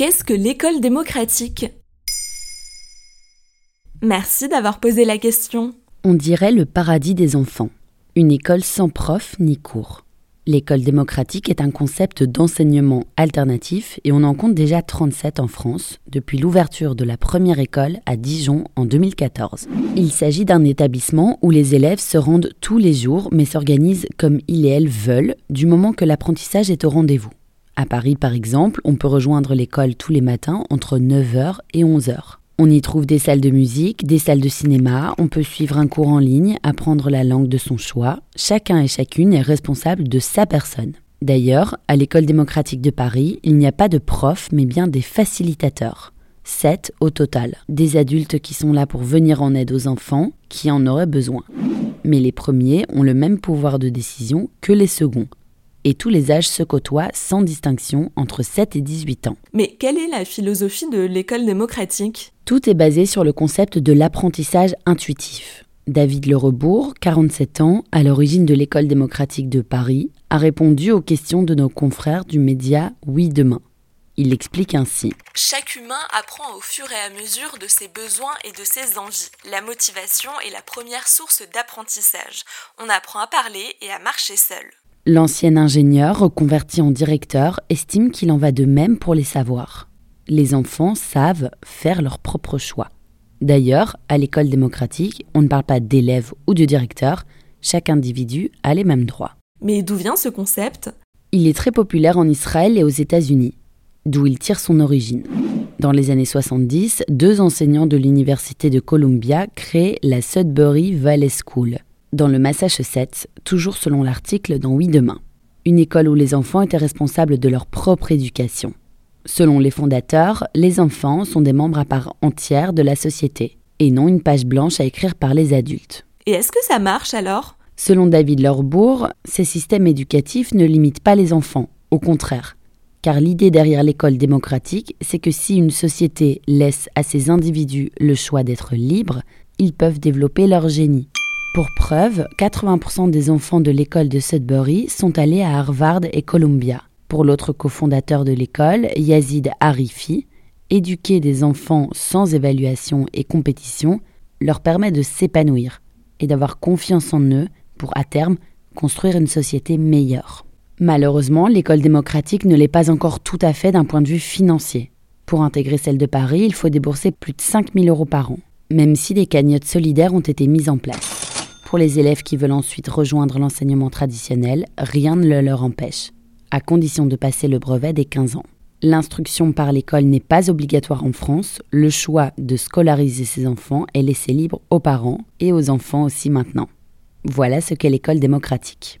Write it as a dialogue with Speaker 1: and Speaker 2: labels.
Speaker 1: Qu'est-ce que l'école démocratique? Merci d'avoir posé la question.
Speaker 2: On dirait le paradis des enfants. Une école sans prof ni cours. L'école démocratique est un concept d'enseignement alternatif et on en compte déjà 37 en France depuis l'ouverture de la première école à Dijon en 2014. Il s'agit d'un établissement où les élèves se rendent tous les jours mais s'organisent comme ils et elles veulent du moment que l'apprentissage est au rendez-vous. À Paris par exemple, on peut rejoindre l'école tous les matins entre 9h et 11h. On y trouve des salles de musique, des salles de cinéma, on peut suivre un cours en ligne, apprendre la langue de son choix. Chacun et chacune est responsable de sa personne. D'ailleurs, à l'école démocratique de Paris, il n'y a pas de profs, mais bien des facilitateurs. Sept au total. Des adultes qui sont là pour venir en aide aux enfants qui en auraient besoin. Mais les premiers ont le même pouvoir de décision que les seconds et tous les âges se côtoient sans distinction entre 7 et 18 ans.
Speaker 1: Mais quelle est la philosophie de l'école démocratique?
Speaker 2: Tout est basé sur le concept de l'apprentissage intuitif. David Lerebourg, 47 ans, à l'origine de l'école démocratique de Paris, a répondu aux questions de nos confrères du média Oui Demain. Il explique ainsi.
Speaker 3: Chaque humain apprend au fur et à mesure de ses besoins et de ses envies. La motivation est la première source d'apprentissage. On apprend à parler et à marcher seul.
Speaker 2: L'ancien ingénieur, reconverti en directeur, estime qu'il en va de même pour les savoirs. Les enfants savent faire leur propre choix. D'ailleurs, à l'école démocratique, on ne parle pas d'élève ou de directeur, chaque individu a les mêmes droits.
Speaker 1: Mais d'où vient ce concept?
Speaker 2: Il est très populaire en Israël et aux États-Unis, d'où il tire son origine. Dans les années 70, deux enseignants de l'Université de Columbia créent la Sudbury Valley School dans le Massachusetts, toujours selon l'article dans Oui Demain. Une école où les enfants étaient responsables de leur propre éducation. Selon les fondateurs, les enfants sont des membres à part entière de la société, et non une page blanche à écrire par les adultes.
Speaker 1: Et est-ce que ça marche alors?
Speaker 2: Selon David Lorbourg, ces systèmes éducatifs ne limitent pas les enfants, au contraire. Car l'idée derrière l'école démocratique, c'est que si une société laisse à ses individus le choix d'être libres, ils peuvent développer leur génie. Pour preuve, 80% des enfants de l'école de Sudbury sont allés à Harvard et Columbia. Pour l'autre cofondateur de l'école, Yazid Arifi, éduquer des enfants sans évaluation et compétition leur permet de s'épanouir et d'avoir confiance en eux pour, à terme, construire une société meilleure. Malheureusement, l'école démocratique ne l'est pas encore tout à fait d'un point de vue financier. Pour intégrer celle de Paris, il faut débourser plus de 5000 euros par an, même si des cagnottes solidaires ont été mises en place. Pour les élèves qui veulent ensuite rejoindre l'enseignement traditionnel, rien ne le leur empêche, à condition de passer le brevet des 15 ans. L'instruction par l'école n'est pas obligatoire en France, le choix de scolariser ses enfants est laissé libre aux parents et aux enfants aussi maintenant. Voilà ce qu'est l'école démocratique.